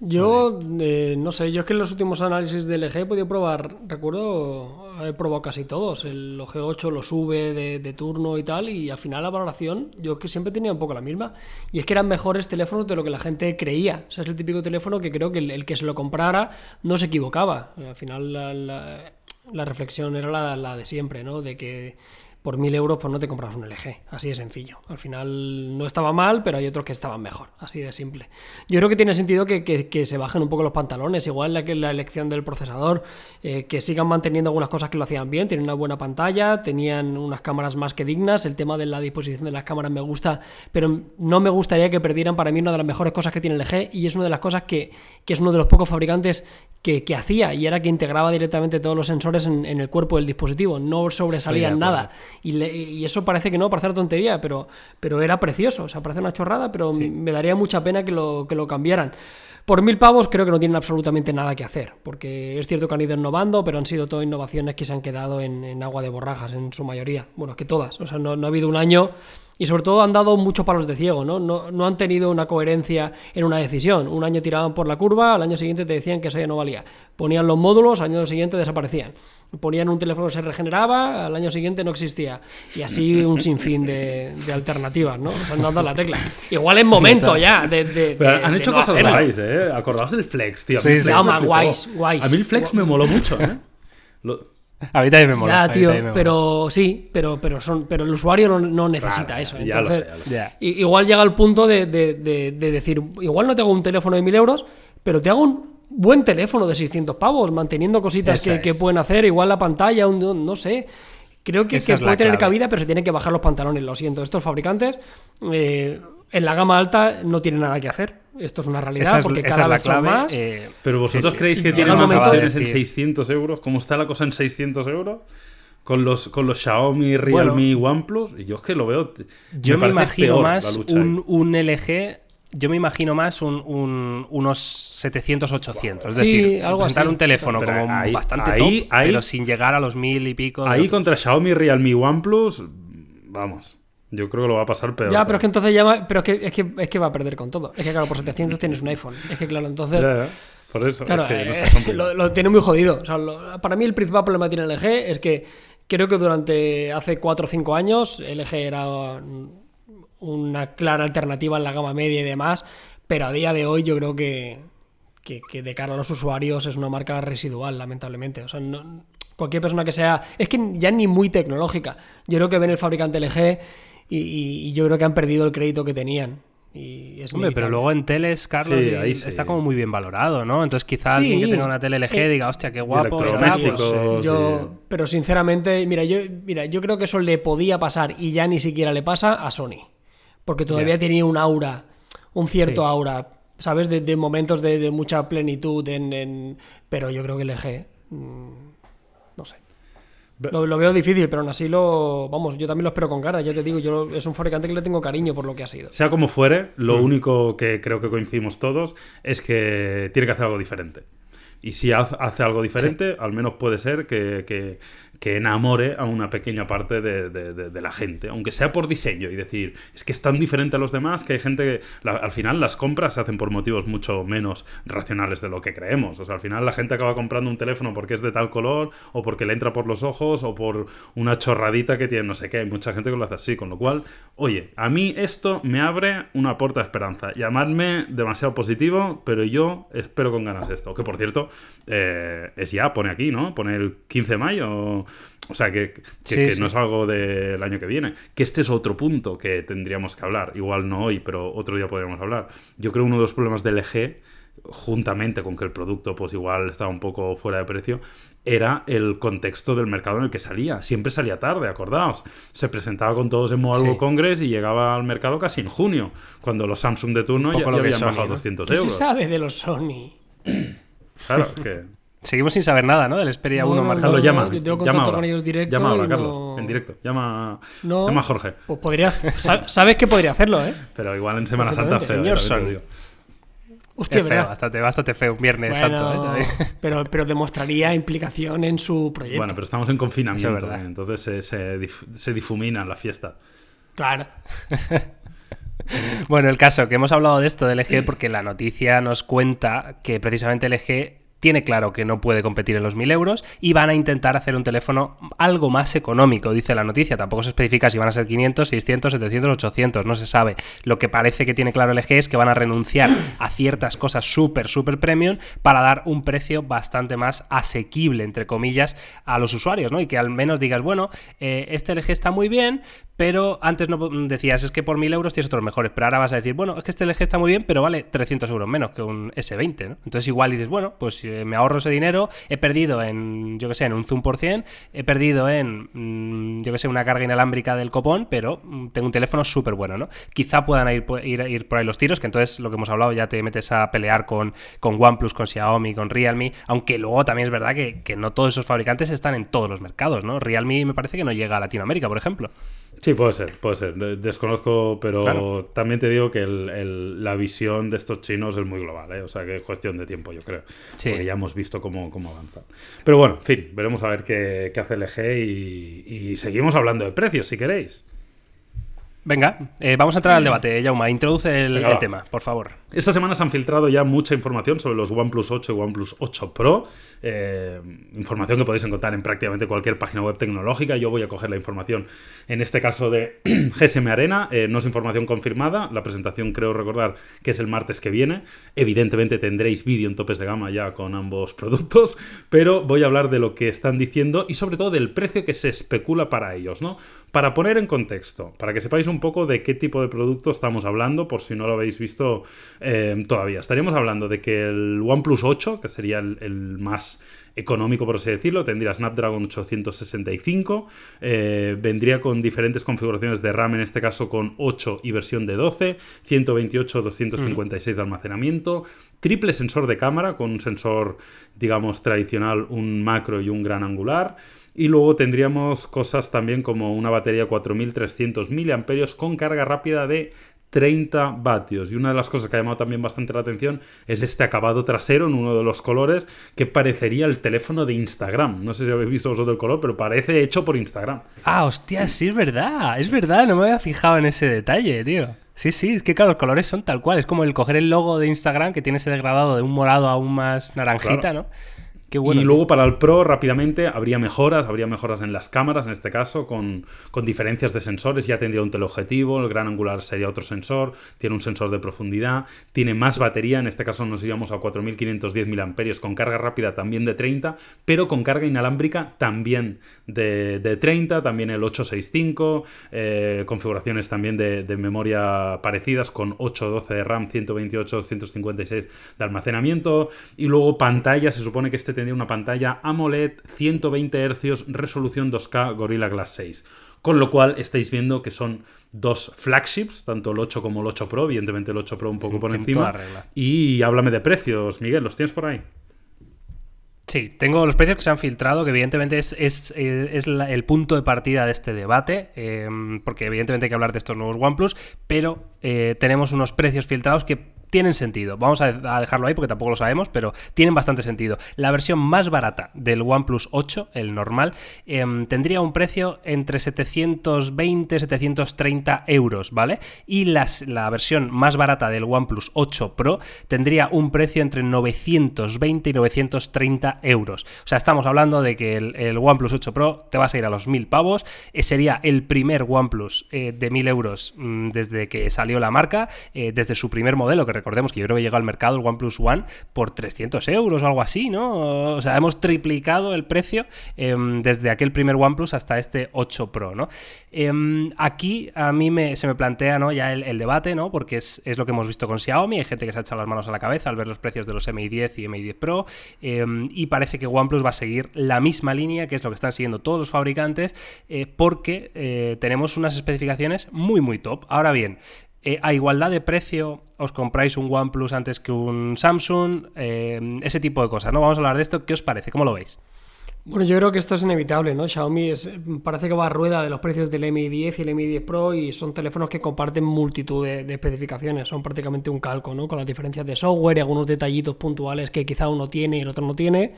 Yo, eh, no sé, yo es que en los últimos análisis del LG he podido probar, recuerdo, he probado casi todos, el G8 lo sube de, de, turno y tal, y al final la valoración yo que siempre tenía un poco la misma, y es que eran mejores teléfonos de lo que la gente creía, o sea, es el típico teléfono que creo que el, el que se lo comprara no se equivocaba, al final la, la, la reflexión era la, la de siempre, ¿no? De que por mil euros pues no te compras un LG, así de sencillo. Al final no estaba mal, pero hay otros que estaban mejor, así de simple. Yo creo que tiene sentido que, que, que se bajen un poco los pantalones, igual la, la elección del procesador, eh, que sigan manteniendo algunas cosas que lo hacían bien, tienen una buena pantalla, tenían unas cámaras más que dignas, el tema de la disposición de las cámaras me gusta, pero no me gustaría que perdieran para mí una de las mejores cosas que tiene el LG y es una de las cosas que, que es uno de los pocos fabricantes que, que, hacía y era que integraba directamente todos los sensores en, en el cuerpo del dispositivo, no sobresalían nada. Y, le, y, eso parece que no, parece una tontería, pero, pero era precioso, o sea, parece una chorrada, pero sí. me daría mucha pena que lo, que lo cambiaran. Por mil pavos creo que no tienen absolutamente nada que hacer, porque es cierto que han ido innovando, pero han sido todas innovaciones que se han quedado en, en agua de borrajas en su mayoría. Bueno, que todas, o sea, no, no ha habido un año y sobre todo han dado muchos palos de ciego, ¿no? ¿no? No han tenido una coherencia en una decisión. Un año tiraban por la curva, al año siguiente te decían que eso ya no valía. Ponían los módulos, al año siguiente desaparecían. Ponían un teléfono que se regeneraba, al año siguiente no existía. Y así un sinfín de, de alternativas, ¿no? Se han dado la tecla. Igual es momento ya de. de, de han hecho no cosas hacerlo. guays, ¿eh? Acordaos del Flex, tío. Sí, sí. No, más guays, guays. A mí el Flex me moló mucho, ¿eh? Lo... A mí también me mola. Ya, tío, pero sí, pero, pero, son, pero el usuario no, no necesita Claro, eso. ya lo Entonces, sé, ya lo sé. Igual llega el punto de, de- de- de decir, igual no te hago un teléfono de 1000 euros, pero te hago un buen teléfono de 600 pavos, manteniendo cositas que, que es. pueden hacer, igual la pantalla, un, un- no sé. Creo que, que puede tener clave. cabida, pero se tienen que bajar los pantalones, lo siento. Estos fabricantes eh, en la gama alta no tienen nada que hacer. Esto es una realidad, Esa es, porque cada es la vez son más. eh, Pero vosotros Sí, sí. creéis que Llega tiene el más opciones de en decir- 600 euros? ¿Cómo está la cosa en 600 euros? Con los, con los Xiaomi, Bueno. Realme, OnePlus. Y yo es que lo veo. Yo me, imagino peor la más lucha un, un LG. Yo me imagino más un, un- unos 700, 800. Es Sí, decir, algo presentar así. un teléfono Pero como ahí- bastante ahí- top, ahí- pero sin llegar a los mil y pico. de- Ahí contra Xiaomi, Realme, OnePlus. Vamos. Yo creo que lo va a pasar peor. Ya, pero es que entonces ya va- pero es que, es que, es que va a perder con todo. Es que claro, por 700 tienes un iPhone. Es que claro, entonces... Ya, ya. Por eso. Claro, es que eh, lo, lo tiene muy jodido. O sea, lo- para mí el principal problema que tiene LG es que creo que durante hace 4 o 5 años LG era una clara alternativa en la gama media y demás, pero a día de hoy yo creo que, que, que de cara a los usuarios es una marca residual, lamentablemente. O sea, no- cualquier persona que sea... Es que ya ni muy tecnológica. Yo creo que ven el fabricante LG y, y- y yo creo que han perdido el crédito que tenían. Y es Hombre, pero luego en teles, Carlos, Sí, y- ahí sí. está como muy bien valorado, ¿no? Entonces quizá Sí. alguien que tenga una tele LG Eh, diga, hostia, qué guapo está. pues, Yo, pero sinceramente, mira, yo, mira, yo creo que eso le podía pasar y ya ni siquiera le pasa a Sony. Porque todavía tenía un aura, un cierto Sí. aura, ¿sabes? De, de momentos de, de mucha plenitud en, en- Pero yo creo que eje. mm, no sé. Lo, lo veo difícil, pero aún así lo. Vamos, yo también lo espero con ganas. Ya te digo, yo es un fabricante que le tengo cariño por lo que ha sido. Sea como fuere, lo único que creo que coincidimos todos es que tiene que hacer algo diferente. Y si hace algo diferente, al menos puede ser que, que- que enamore a una pequeña parte de, de- de- de la gente, aunque sea por diseño y decir, es que es tan diferente a los demás que hay gente que la- al final las compras se hacen por motivos mucho menos racionales de lo que creemos. O sea, al final la gente acaba comprando un teléfono porque es de tal color o porque le entra por los ojos o por una chorradita que tiene no sé qué. Hay mucha gente que lo hace así, con lo cual, oye, a mí esto me abre una puerta de esperanza. Llamadme demasiado positivo, pero yo espero con ganas esto. Que por cierto, eh, es ya, pone aquí, ¿no? Pone el 15 de mayo. O sea, que, que- Sí, que sí. no es algo del año que viene. Que este es otro punto que tendríamos que hablar. Igual no hoy, pero otro día podríamos hablar. Yo creo uno de los problemas del LG, juntamente con que el producto pues igual estaba un poco fuera de precio, era el contexto del mercado en el que salía. Siempre salía tarde, acordaos. Se presentaba con todos en Mobile Sí. World Congress y llegaba al mercado casi en junio, cuando los Samsung de turno ya, ya habían Sony, bajado ¿no? 200 ¿Qué se euros. sabe de los Sony? Claro, que... Seguimos sin saber nada, ¿no? Del Xperia No, 1 no, llama. yo tengo llama contacto ahora. con ellos directo Llama ahora, y Carlos, en directo. Llama, No. llama a Jorge. Pues podría. sa- Sabes que podría hacerlo, ¿eh? Pero igual en Semana Santa feo, Señor digo. Hostia, Es feo, bastante, bastante feo. Un Viernes Bueno, Santo, ¿eh? Pero, pero demostraría implicación en su proyecto. Bueno, pero estamos en confinamiento, es verdad. ¿eh? entonces se, se, dif- se difumina la fiesta. Claro. Bueno, el caso, que hemos hablado de esto del LG porque la noticia nos cuenta que precisamente LG tiene claro que no puede competir en los 1000 euros y van a intentar hacer un teléfono algo más económico, dice la noticia. Tampoco se especifica si van a ser 500, 600, 700, 800, no se sabe. Lo que parece que tiene claro LG es que van a renunciar a ciertas cosas súper, súper premium para dar un precio bastante más asequible, entre comillas, a los usuarios, ¿no? Y que al menos digas, bueno, eh, este LG está muy bien, pero antes no decías, es que por 1000 euros tienes otros mejores, pero ahora vas a decir, bueno, es que este LG está muy bien, pero vale 300 euros menos que un S20, ¿no? Entonces igual dices, bueno, pues eh, me ahorro ese dinero, he perdido en, yo que sé, en un zoom por cien, he perdido en, mm, yo que sé, una carga inalámbrica del copón, pero mm, tengo un teléfono súper bueno, ¿no? Quizá puedan ir, ir, ir por ahí los tiros, que entonces lo que hemos hablado ya te metes a pelear con, con OnePlus, con Xiaomi, con Realme, aunque luego también es verdad que, que no todos esos fabricantes están en todos los mercados, ¿no? Realme me parece que no llega a Latinoamérica, por ejemplo. Sí, puede ser, puede ser. De- Desconozco, pero Claro. también te digo que el- el- la visión de estos chinos es muy global, ¿eh? o sea que es cuestión de tiempo, yo creo. Sí. Porque ya hemos visto cómo, cómo avanzan. Pero bueno, en fin, veremos a ver qué, qué hace LG y, y seguimos hablando de precios, si queréis. Venga, eh, vamos a entrar al debate, Jauma. Introduce el, Venga, el tema, por favor. Esta semana se han filtrado ya mucha información sobre los OnePlus 8 y OnePlus 8 Pro. eh, información que podéis encontrar en prácticamente cualquier página web tecnológica. Yo voy a coger la información, en este caso de GSM Arena. eh, no es información confirmada. La presentación creo recordar que es el martes que viene. Evidentemente tendréis vídeo en topes de gama ya con ambos productos. Pero voy a hablar de lo que están diciendo y sobre todo del precio que se especula para ellos. ¿no? Para poner en contexto, para que sepáis un poco de qué tipo de producto estamos hablando, por si no lo habéis visto eh, todavía. Estaríamos hablando de que el OnePlus 8, que sería el, más económico por así decirlo, tendría Snapdragon 865, eh, vendría con diferentes configuraciones de RAM, en este caso con 8 y versión de 12, 128, 256 de almacenamiento, triple sensor de cámara con un sensor, digamos, tradicional, un macro y un gran angular. Y luego tendríamos cosas también como una batería 4300 mAh con carga rápida de 30 vatios. Y una de las cosas que ha llamado también bastante la atención es este acabado trasero en uno de los colores que parecería el teléfono de Instagram. No sé si habéis visto vosotros el color, pero parece hecho por Instagram. Ah, hostia, sí, es verdad. Es verdad, no me había fijado en ese detalle, tío. Sí, sí, es que claro, los colores son tal cual. Es como el coger el logo de Instagram que tiene ese degradado de un morado a un más naranjita, Claro. ¿no? Qué bueno. y luego para el Pro rápidamente habría mejoras, habría mejoras en las cámaras en este caso, con, con diferencias de sensores, ya tendría un teleobjetivo, el gran angular sería otro sensor, tiene un sensor de profundidad, tiene más batería, en este caso nos iríamos a 4510 mAh con carga rápida también de 30, pero con carga inalámbrica también de, de 30, también el 865, eh, configuraciones también de, de memoria parecidas con 812 de RAM, 128, 256 de almacenamiento y luego pantalla, se supone que este tendría una pantalla AMOLED 120 Hz, resolución 2K Gorilla Glass 6. Con lo cual estáis viendo que son dos flagships, tanto el 8 como el 8 Pro, evidentemente el 8 Pro un poco por En encima. Y háblame de precios, Miguel, ¿los tienes por ahí? Sí, tengo los precios que se han filtrado, que evidentemente es, es, eh, es la- el punto de partida de este debate, eh, porque evidentemente hay que hablar de estos nuevos OnePlus, pero eh, tenemos unos precios filtrados que tienen sentido. Vamos a, dejarlo ahí porque tampoco lo sabemos, pero tienen bastante sentido. La versión más barata del OnePlus 8, el normal, em, tendría un precio entre 720 730 euros, ¿vale? Y las- la versión más barata del OnePlus 8 Pro tendría un precio entre 920 y 930 euros. O sea, estamos hablando de que el, el OnePlus 8 Pro te vas a ir a los 1000 pavos. Eh, sería el primer OnePlus eh, de 1000 euros mm, desde que salió la marca, eh, desde su primer modelo, que recordemos que yo creo que llegó al mercado el OnePlus One por 300 euros o algo así, ¿no? O sea, hemos triplicado el precio em, desde aquel primer OnePlus hasta este 8 Pro, ¿no? Em, aquí a mí me, se me plantea ¿no? ya el, el debate, ¿no? Porque es, es lo que hemos visto con Xiaomi, hay gente que se ha echado las manos a la cabeza al ver los precios de los Mi 10 y Mi 10 Pro, em, y parece que OnePlus va a seguir la misma línea, que es lo que están siguiendo todos los fabricantes, eh, porque eh, tenemos unas especificaciones muy, muy top. Ahora bien, eh, a igualdad de precio, os compráis un OnePlus antes que un Samsung, eh, ese tipo de cosas, ¿no? Vamos a hablar de esto. ¿Qué os parece? ¿Cómo lo veis? Bueno, yo creo que esto es inevitable, ¿no? Xiaomi parece que va a rueda de los precios del Mi 10 y el Mi 10 Pro y son teléfonos que comparten multitud de, de especificaciones, son prácticamente un calco, ¿no? Con las diferencias de software y algunos detallitos puntuales que quizá uno tiene y el otro no tiene.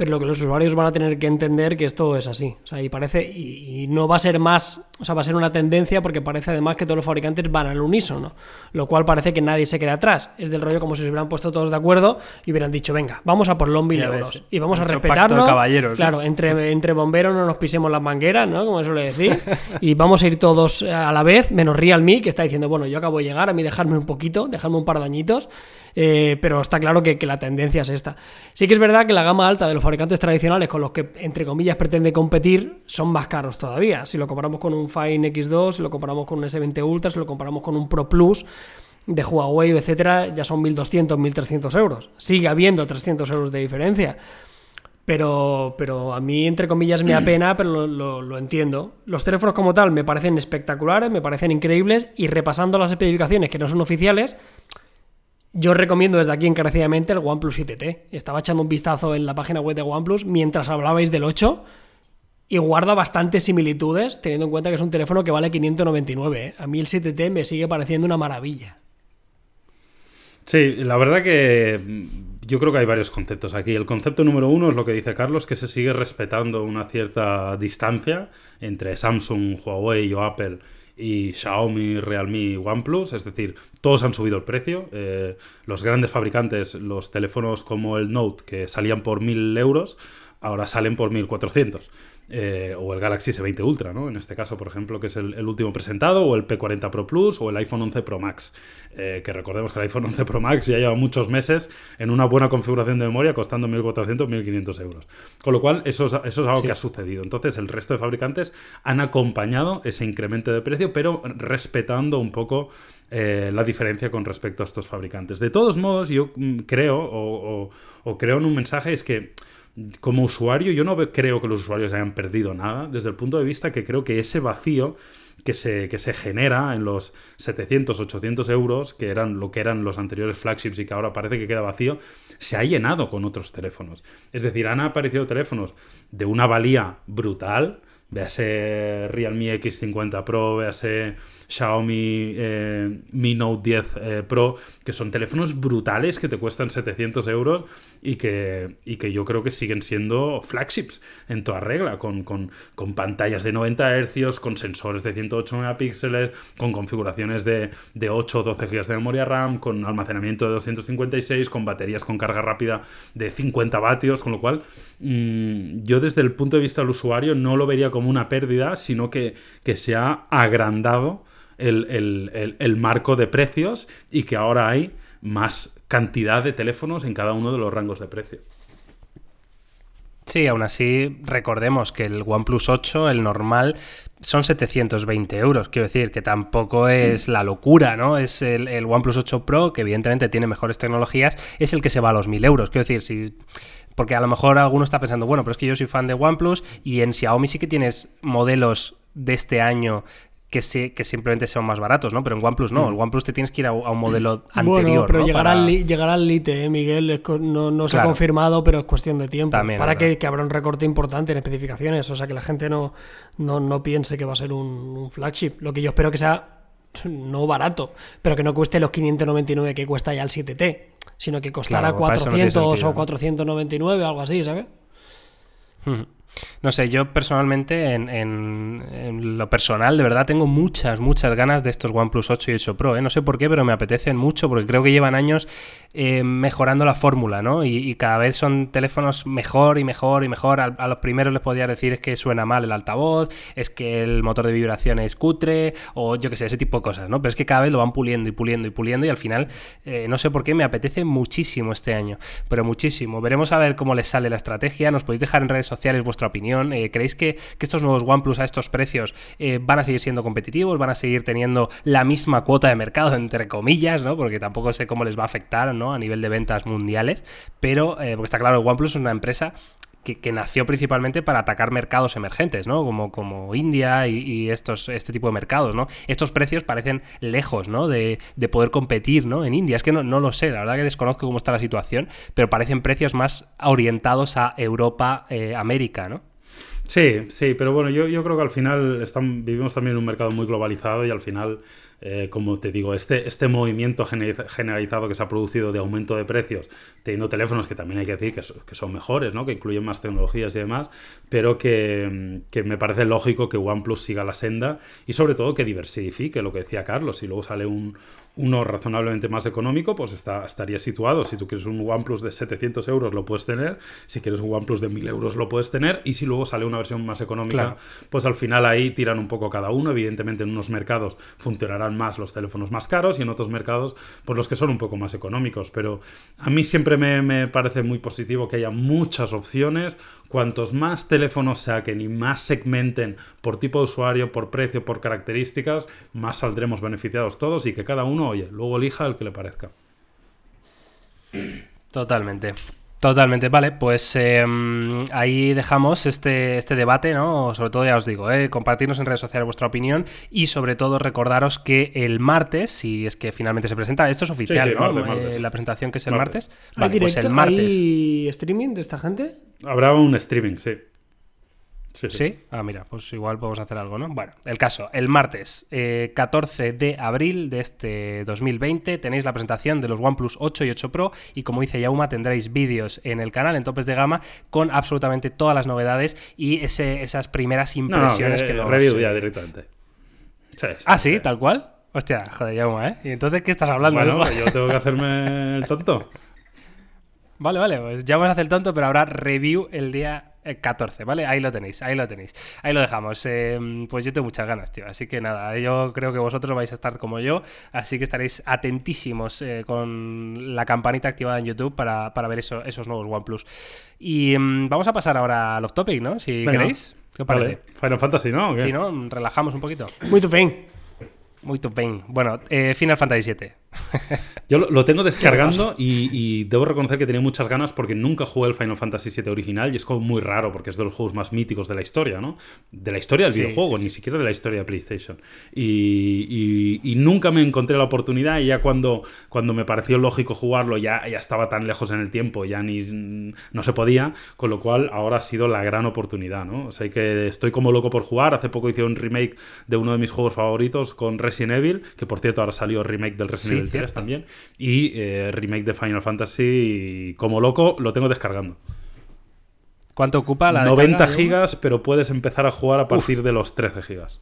Pero lo que los usuarios van a tener que entender que esto es así. O sea, y parece, y, y no va a ser más, o sea, va a ser una tendencia porque parece además que todos los fabricantes van al unísono, lo cual parece que nadie se queda atrás. Es del rollo como si se hubieran puesto todos de acuerdo y hubieran dicho, venga, vamos a por los mil euros. y vamos a respetarnos. caballeros, ¿no? Claro, entre, entre bomberos no nos pisemos las mangueras, ¿no? Como suele decir. Y vamos a ir todos a la vez, menos Realme, que está diciendo, bueno, yo acabo de llegar, a mí dejarme un poquito, dejarme un par de añitos. Eh, pero está claro que, la tendencia es esta. Sí que es verdad que la gama alta de los fabricantes tradicionales con los que, entre comillas, pretende competir son más caros todavía. Si lo comparamos con un Fine X2, si lo comparamos con un S20 Ultra, si lo comparamos con un Pro Plus de Huawei, etcétera, ya son 1.200, 1.300 euros. Sigue habiendo 300 euros de diferencia. Pero, pero a mí, entre comillas, me da pena, pero lo entiendo. Los teléfonos como tal me parecen espectaculares, me parecen increíbles y repasando las especificaciones que no son oficiales, yo recomiendo desde aquí encarecidamente el OnePlus 7T. Estaba echando un vistazo en la página web de OnePlus mientras hablabais del 8 y guarda bastantes similitudes, teniendo en cuenta que es un teléfono que vale 599. ¿eh? A mí el 7T me sigue pareciendo una maravilla. Sí, la verdad que mm, yo creo que hay varios conceptos aquí. El concepto número uno es lo que dice Carlos, que se sigue respetando una cierta distancia entre Samsung, Huawei o Apple y Xiaomi, Realme OnePlus. Es decir, todos han subido el precio. Eh, los grandes fabricantes, los teléfonos como el Note, que salían por 1.000 euros, ahora salen por 1.400. Eh, o el Galaxy S20 Ultra, ¿no? En este caso, por ejemplo, que es el, el último presentado, o el P40 Pro Plus, o el iPhone 11 Pro Max. Eh, que recordemos que el iPhone 11 Pro Max ya lleva muchos meses en una buena configuración de memoria costando 1.400, 1.500 euros. Con lo cual, eso es, eso es algo Sí. que ha sucedido. Entonces, el resto de fabricantes han acompañado ese incremento de precio, pero respetando un poco eh, la diferencia con respecto a estos fabricantes. De todos modos, yo mm, creo, o, o- o creo en un mensaje, es que como usuario, yo no creo que los usuarios hayan perdido nada, desde el punto de vista que creo que ese vacío que se, que se genera en los 700, 800 euros, que eran lo que eran los anteriores flagships y que ahora parece que queda vacío, se ha llenado con otros teléfonos. Es decir, han aparecido teléfonos de una valía brutal, véase Realme X50 Pro, véase Xiaomi eh, Mi Note 10 eh, Pro, que son teléfonos brutales que te cuestan 700 euros y que, y que yo creo que siguen siendo flagships en toda regla, con, con- con pantallas de 90 Hz, con sensores de 108 megapíxeles, con configuraciones de, de 8 o 12 GB de memoria RAM, con almacenamiento de 256, con baterías con carga rápida de 50 vatios, con lo cual mm, yo desde el punto de vista del usuario no lo vería como una pérdida, sino que, que se ha agrandado el, el- el- el marco de precios y que ahora hay más cantidad de teléfonos en cada uno de los rangos de precio. Sí, aún así, recordemos que el OnePlus 8, el normal, son 720 euros. Quiero decir que tampoco es la locura, ¿no? Es el, el OnePlus 8 Pro, que evidentemente tiene mejores tecnologías, es el que se va a los 1000 euros. Quiero decir, si. Porque a lo mejor alguno está pensando, bueno, pero es que yo soy fan de OnePlus y en Xiaomi sí que tienes modelos de este año que, se, que simplemente sean más baratos, ¿no? Pero en OnePlus no, Mm. el OnePlus te tienes que ir a, a un modelo anterior. Bueno, pero ¿no? llegará, Para- al, li- llegará al Lite, ¿eh, Miguel? No no se ha confirmado, pero es cuestión de tiempo. También, para que, que habrá un recorte importante en especificaciones. O sea, que la gente no, no, no piense que va a ser un, un flagship. Lo que yo espero que sea no barato, pero que no cueste los 599 que cuesta ya el 7T, sino que costará Claro, para eso no tiene 400 sentido, o ¿no? 499, algo así, ¿sabes? Ujú. No sé, yo personalmente, en, en- lo personal, de verdad tengo muchas, muchas ganas de estos OnePlus 8 y 8 Pro. ¿eh? No sé por qué, pero me apetecen mucho porque creo que llevan años eh, mejorando la fórmula, ¿no? Y, cada vez son teléfonos mejor y mejor y mejor. A, los primeros les podía decir es que suena mal el altavoz, es que el motor de vibración es cutre, o yo qué sé, ese tipo de cosas, ¿no? Pero es que cada vez lo van puliendo y puliendo y puliendo y al final, eh, no sé por qué, me apetece muchísimo este año, pero muchísimo. Veremos a ver cómo les sale la estrategia. Nos podéis dejar en redes sociales vuestra opinión. Eh, ¿Creéis que, que estos nuevos OnePlus a estos precios eh, van a seguir siendo competitivos? ¿Van a seguir teniendo la misma cuota de mercado, entre comillas, ¿no? Porque tampoco sé cómo les va a afectar, ¿no? A nivel de ventas mundiales. Pero, eh, porque está claro, OnePlus es una empresa que, nació principalmente para atacar mercados emergentes, ¿no? Como, como India y, y estos, este tipo de mercados, ¿no? Estos precios parecen lejos, ¿no? De, de poder competir, ¿no? En India. Es que no, no lo sé, la verdad que desconozco cómo está la situación, pero parecen precios más orientados a Europa, eh, América, ¿no? Sí, sí, pero bueno, yo, yo creo que al final están, vivimos también en un mercado muy globalizado y al final, eh, como te digo, este, este movimiento generalizado que se ha producido de aumento de precios, teniendo teléfonos que también hay que decir que, so- que son mejores, ¿no? que incluyen más tecnologías y demás, pero que, mm, que me parece lógico que OnePlus siga la senda y sobre todo que diversifique, lo que decía Carlos, si luego sale un, uno razonablemente más económico, pues está, estaría situado. Si tú quieres un OnePlus de 700 euros, lo puedes tener. Si quieres un OnePlus de 1000 euros, lo puedes tener. Y si luego sale una versión más económica, Claro. pues al final ahí tiran un poco cada uno. Evidentemente, en unos mercados funcionarán más los teléfonos más caros y en otros mercados, pues los que son un poco más económicos. Pero a mí siempre me, me parece muy positivo que haya muchas opciones. Cuantos más teléfonos saquen y más segmenten por tipo de usuario, por precio, por características, más saldremos beneficiados todos y que cada uno, oye, luego elija el que le parezca. Totalmente. Totalmente, vale, pues eh, ahí dejamos este, este debate, ¿no? Sobre todo ya os digo, ¿eh? compartirnos en redes sociales vuestra opinión y sobre todo recordaros que el martes, si es que finalmente se presenta, esto es oficial, sí, ¿no? martes, Eh, la presentación que es el Martes. martes. ¿Hay Vale, pues directo? el martes. ¿Hay streaming de esta gente? Habrá un streaming, sí. Sí, sí. ¿Sí? Ah, mira, pues igual podemos hacer algo, ¿no? Bueno, el caso, el martes eh, 14 de abril de este 2020 tenéis la presentación de los OnePlus 8 y 8 Pro y como dice Yauma tendréis vídeos en el canal en topes de gama con absolutamente todas las novedades y ese- esas primeras No, no, impresiones eh, que nos... review ya directamente. Sí, Ah, sí, tal cual. Hostia, joder, Yauma, ¿eh? ¿Y entonces qué estás hablando? Bueno, pues yo tengo que hacerme el tonto. Vale, vale, pues ya vamos a hacer el tonto, pero habrá review el día 14, ¿vale? Ahí lo tenéis, ahí lo tenéis. Ahí lo dejamos. Eh, pues yo tengo muchas ganas, tío. Así que nada, yo creo que vosotros vais a estar como yo, así que estaréis atentísimos eh, con la campanita activada en YouTube para, para ver eso- esos nuevos OnePlus. Y mm, vamos a pasar ahora al off-topic, ¿no? Si Venga. queréis. Final Fantasy, ¿no? Sí, ¿no? Relajamos un poquito. Muy tu. Muy tu pain. Bueno, eh, Final Fantasy VII. Yo lo, tengo descargando y, y debo reconocer que tenía muchas ganas porque nunca jugué el Final Fantasy VII original y es como muy raro porque es de los juegos más míticos de la historia, ¿no? De la historia del Sí, videojuego, sí, ni siquiera de la historia de PlayStation. Y, y- y nunca me encontré la oportunidad y ya cuando, cuando me pareció lógico jugarlo ya, ya estaba tan lejos en el tiempo, ya ni no se podía, con lo cual ahora ha sido la gran oportunidad, ¿no? O sea que estoy como loco por jugar. Hace poco hice un remake de uno de mis juegos favoritos con Resident Evil, que por cierto ahora salió remake del Resident Evil 3 cierto. también, y eh, remake de Final Fantasy. y como loco lo tengo descargando. ¿Cuánto ocupa la 90 descarga, Yauma? gigas, pero puedes empezar a jugar a partir de los 13 gigas.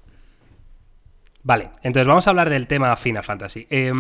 Vale, entonces vamos a hablar del tema Final Fantasy. Eh,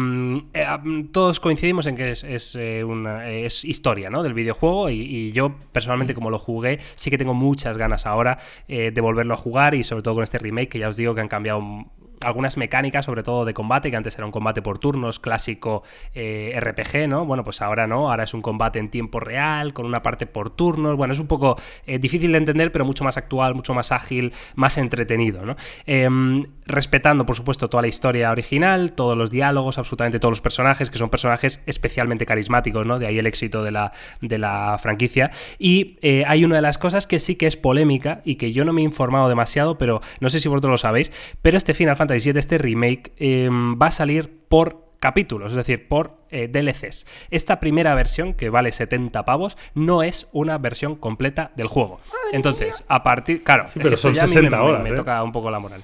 eh, todos coincidimos en que es, es, eh, una- es historia ¿no? del videojuego y, y yo personalmente como lo jugué sí que tengo muchas ganas ahora de volverlo a jugar y sobre todo con este remake que ya os digo que han cambiado algunas mecánicas, sobre todo de combate, que antes era un combate por turnos, clásico eh, RPG, ¿no? Bueno, pues ahora no, ahora es un combate en tiempo real, con una parte por turnos. Bueno, es un poco eh, difícil de entender, pero mucho más actual, mucho más ágil, más entretenido, ¿no? Em, respetando, por supuesto, toda la historia original, todos los diálogos, absolutamente todos los personajes, que son personajes especialmente carismáticos, ¿no? De ahí el éxito de la, de la franquicia. Y eh, hay una de las cosas que sí que es polémica y que yo no me he informado demasiado, pero no sé si vosotros lo sabéis, pero este Final Fantasy Fantasy VII, este remake, eh, va a salir por capítulos, es decir, por eh, DLCs. Esta primera versión, que vale 70 pavos, no es una versión completa del juego. Entonces, a partir. Claro, Sí, pero es que son ya a mí 60 me, me- horas, me ¿eh? toca un poco la moral.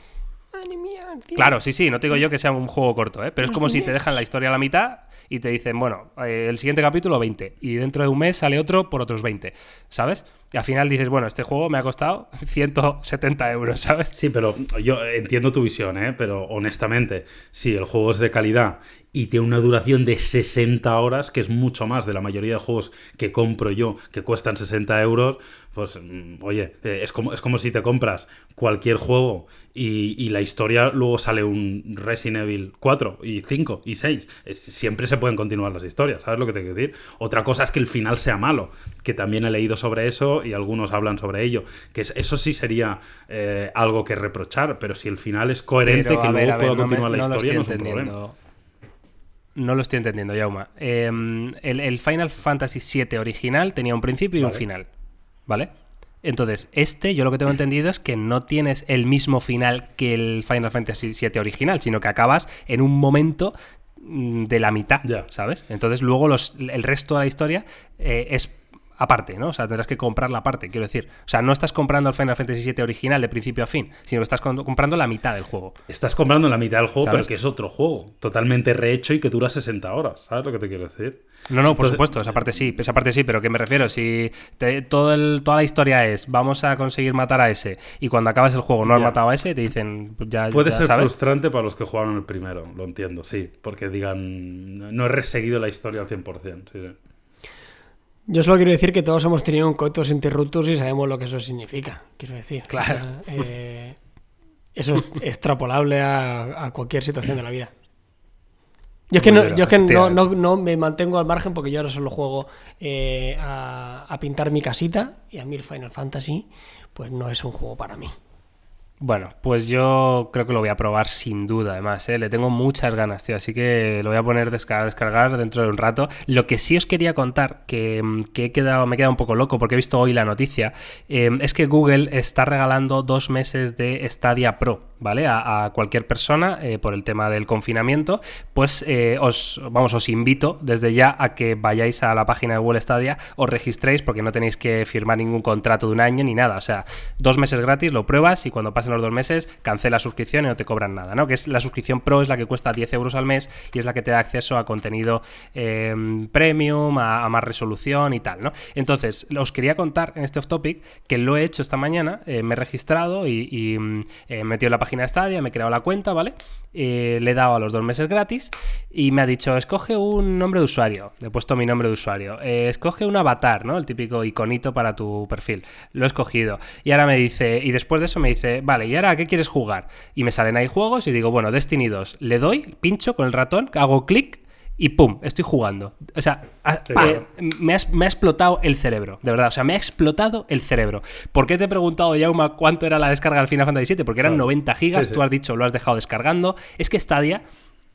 Madre mía, tío. Claro, sí, sí, no te digo yo que sea un juego corto, ¿eh? pero es como si te dejan la historia a la mitad y te dicen, bueno, eh, el siguiente capítulo 20 y dentro de un mes sale otro por otros 20, ¿sabes? Y al final dices, bueno, este juego me ha costado 170 euros, ¿sabes? Sí, pero yo entiendo tu visión, ¿eh? pero honestamente, si el juego es de calidad y tiene una duración de 60 horas, que es mucho más de la mayoría de juegos que compro yo, que cuestan 60 euros, pues mm, oye, eh, es, como, es como si te compras cualquier juego y, y la historia luego sale un Resident Evil 4 y 5 y 6. Es- siempre se pueden continuar las historias, ¿sabes lo que te quiero decir? Otra cosa es que el final sea malo, que también he leído sobre eso y algunos hablan sobre ello, que es- eso sí sería eh, algo que reprochar, pero si el final es coherente, Pero, que ver, luego ver, pueda no me- continuar la no historia, no es un problema. No lo estoy entendiendo, Yauma. Eh, el, el Final Fantasy VII original tenía un principio y un final, ¿vale? Entonces, este, yo lo que tengo entendido es que no tienes el mismo final que el Final Fantasy VII original, sino que acabas en un momento mm, de la mitad. ¿sabes? Entonces, luego los, el resto de la historia eh, es aparte, ¿no? O sea, tendrás que comprar la parte, quiero decir. O sea, no estás comprando el Final Fantasy VII original de principio a fin, sino que estás comprando la mitad del juego. Estás comprando la mitad del juego, ¿Sabes? pero que es otro juego, totalmente rehecho y que dura 60 horas, ¿sabes lo que te quiero decir? No, no, por Entonces- supuesto, esa parte sí, esa parte sí, pero ¿qué me refiero? Si te- todo el- toda la historia es vamos a conseguir matar a ese y cuando acabas el juego no has Ya. matado a ese, te dicen pues ya, Puede ya ser sabes. frustrante para los que jugaron el primero, lo entiendo, sí, porque digan, no he reseguido la historia al 100%, sí, sí. Yo solo quiero decir que todos hemos tenido un coitus interruptus y sabemos lo que eso significa. Quiero decir. Claro. O sea, eh, eso es extrapolable a, a cualquier situación de la vida. Yo es que, no, yo es que no- no me mantengo al margen porque yo ahora solo juego eh, a, a pintar mi casita y a mí el Final Fantasy pues no es un juego para mí. Bueno, pues yo creo que lo voy a probar sin duda, además, ¿eh? le tengo muchas ganas, tío, así que lo voy a poner descargar, descargar dentro de un rato. Lo que sí os quería contar, que, mm, que he quedado, me he quedado un poco loco porque he visto hoy la noticia, eh, es que Google está regalando dos meses de Stadia Pro, ¿vale? A, cualquier persona eh, por el tema del confinamiento, pues eh, os, vamos, os invito desde ya a que vayáis a la página de Google Stadia, os registréis porque no tenéis que firmar ningún contrato de un año ni nada, o sea, dos meses gratis, lo pruebas y cuando pasen los dos meses cancela la suscripción y no te cobran nada, ¿no? Que es la suscripción Pro es la que cuesta 10 euros al mes y es la que te da acceso a contenido eh, premium, a, más resolución y tal, ¿no? Entonces, os quería contar en este off topic que lo he hecho esta mañana, eh, me he registrado y, y, mm, he metido la página de Stadia, me he creado la cuenta, ¿vale? Eh, le he dado a los dos meses gratis y me ha dicho, escoge un nombre de usuario. Le he puesto mi nombre de usuario. Eh, escoge un avatar, ¿no? El típico iconito para tu perfil. Lo he escogido. Y ahora me dice, y después de eso me dice, vale, ¿y ahora a qué quieres jugar? Y me salen ahí juegos y digo, bueno, Destiny 2. Le doy, pincho con el ratón, hago clic y pum, estoy jugando. O sea, me, has- me ha explotado el cerebro, de verdad. O sea, me ha explotado el cerebro. ¿Por qué te he preguntado, Yauma, cuánto era la descarga del Final Fantasy VII? Porque eran Claro. 90 gigas, Sí, sí. tú has dicho, lo has dejado descargando. Es que Stadia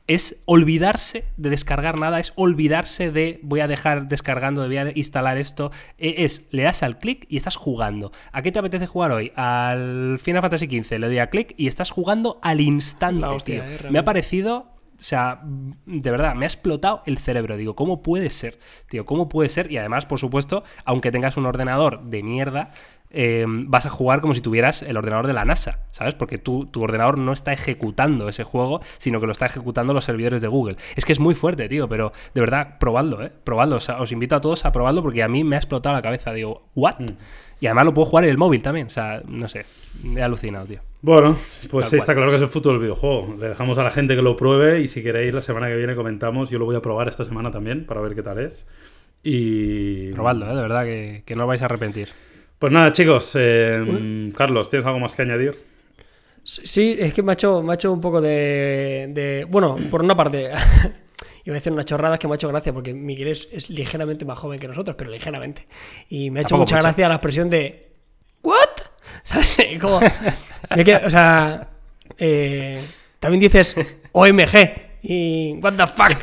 es olvidarse de descargar nada, es olvidarse de voy a dejar descargando, voy a instalar esto. Eh, Es, le das al clic y estás jugando. ¿A qué te apetece jugar hoy? Al Final Fantasy XV, le doy a clic y estás jugando al instante, hostia, tío. eh, Me ha parecido. O sea, de verdad, me ha explotado el cerebro. Digo, ¿cómo puede ser? Tío, ¿cómo puede ser? Y además, por supuesto, aunque tengas un ordenador de mierda, eh, vas a jugar como si tuvieras el ordenador de la NASA, ¿sabes? Porque tú, tu ordenador no está ejecutando ese juego, sino que lo está ejecutando los servidores de Google. Es que es muy fuerte, tío, pero de verdad, probadlo, ¿eh? Probadlo. O sea, os invito a todos a probarlo porque a mí me ha explotado la cabeza. Digo, ¿what? Y además lo puedo jugar en el móvil también. O sea, no sé. He alucinado, tío. Bueno, pues sí, está claro que es el futuro del videojuego. Le dejamos a la gente que lo pruebe y si queréis la semana que viene comentamos. Yo lo voy a probar esta semana también para ver qué tal es. Y... Probadlo, ¿eh? De verdad que, que no os vais a arrepentir. Pues nada, chicos. eh, Carlos, ¿tienes algo más que añadir? Sí, es que me ha hecho, me ha hecho un poco de, de- Bueno, por una parte, iba a decir unas chorradas que me ha hecho gracia, porque Miguel es, es ligeramente más joven que nosotros, pero ligeramente. Y me ha hecho mucha mucho. gracia la expresión de. ¿What? ¿Sabes? Como. o sea. eh, también dices OMG y. ¿What the fuck?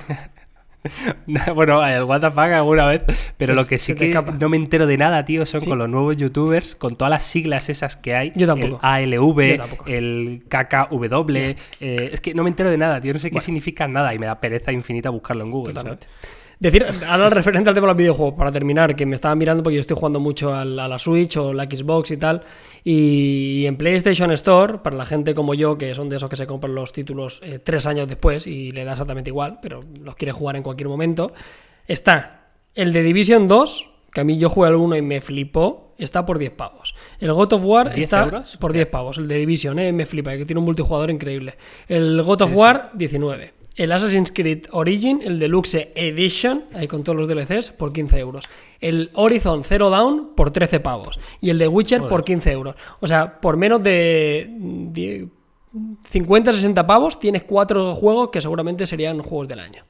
bueno, el WTF alguna vez, pero Pues lo que sí que escapa. no me entero de nada, tío, son Sí. con los nuevos youtubers, con todas las siglas esas que hay. Yo tampoco. El ALV, Yo tampoco. el KKW. eh, es que no me entero de nada, tío, no sé qué significa nada y me da pereza infinita buscarlo en Google. Decir, ahora referente al tema de los videojuegos, para terminar, que me estaba mirando porque yo estoy jugando mucho al- a la Switch o la Xbox y tal, y en PlayStation Store, para la gente como yo, que son de esos que se compran los títulos eh, tres años después y le da exactamente igual, pero los quiere jugar en cualquier momento, está el de Division 2, que a mí yo jugué alguno y me flipó, está por 10 pavos. El God of War 10 está euros? por 10 pavos, el de Division, eh, me flipa, que tiene un multijugador increíble. El God of War 19. El Assassin's Creed Origin, el Deluxe Edition, ahí con todos los DLCs, por 15 euros. El Horizon Zero Dawn por 13 pavos. Y el de Witcher por 15 euros. O sea, por menos de 10 50-60 pavos tienes cuatro juegos que seguramente serían juegos del año.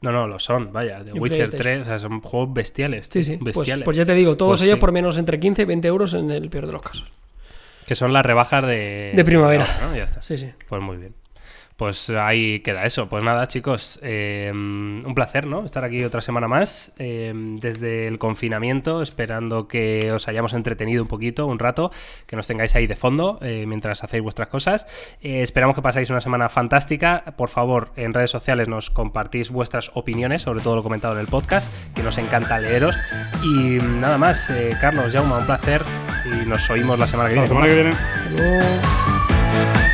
No, no, lo son, vaya. The Witcher PlayStation. 3, o sea, son juegos bestiales. Sí, tío, sí. Pues, Bestiales. pues ya te digo, todos Pues ellos sí. por menos entre 15 y 20 euros en el peor de los casos. Que son las rebajas de... De primavera. ¿no? Ya está. Sí, sí. Pues muy bien. Pues ahí queda eso. Pues nada, chicos, eh, un placer, ¿no? Estar aquí otra semana más, eh, desde el confinamiento, esperando que os hayamos entretenido un poquito, un rato, que nos tengáis ahí de fondo eh, mientras hacéis vuestras cosas. Eh, esperamos que pasáis una semana fantástica. Por favor, en redes sociales nos compartís vuestras opiniones sobre todo lo comentado en el podcast, que nos encanta leeros. Y nada más, eh, Carlos, Jauma, un placer y nos oímos la semana que La viene. semana que viene.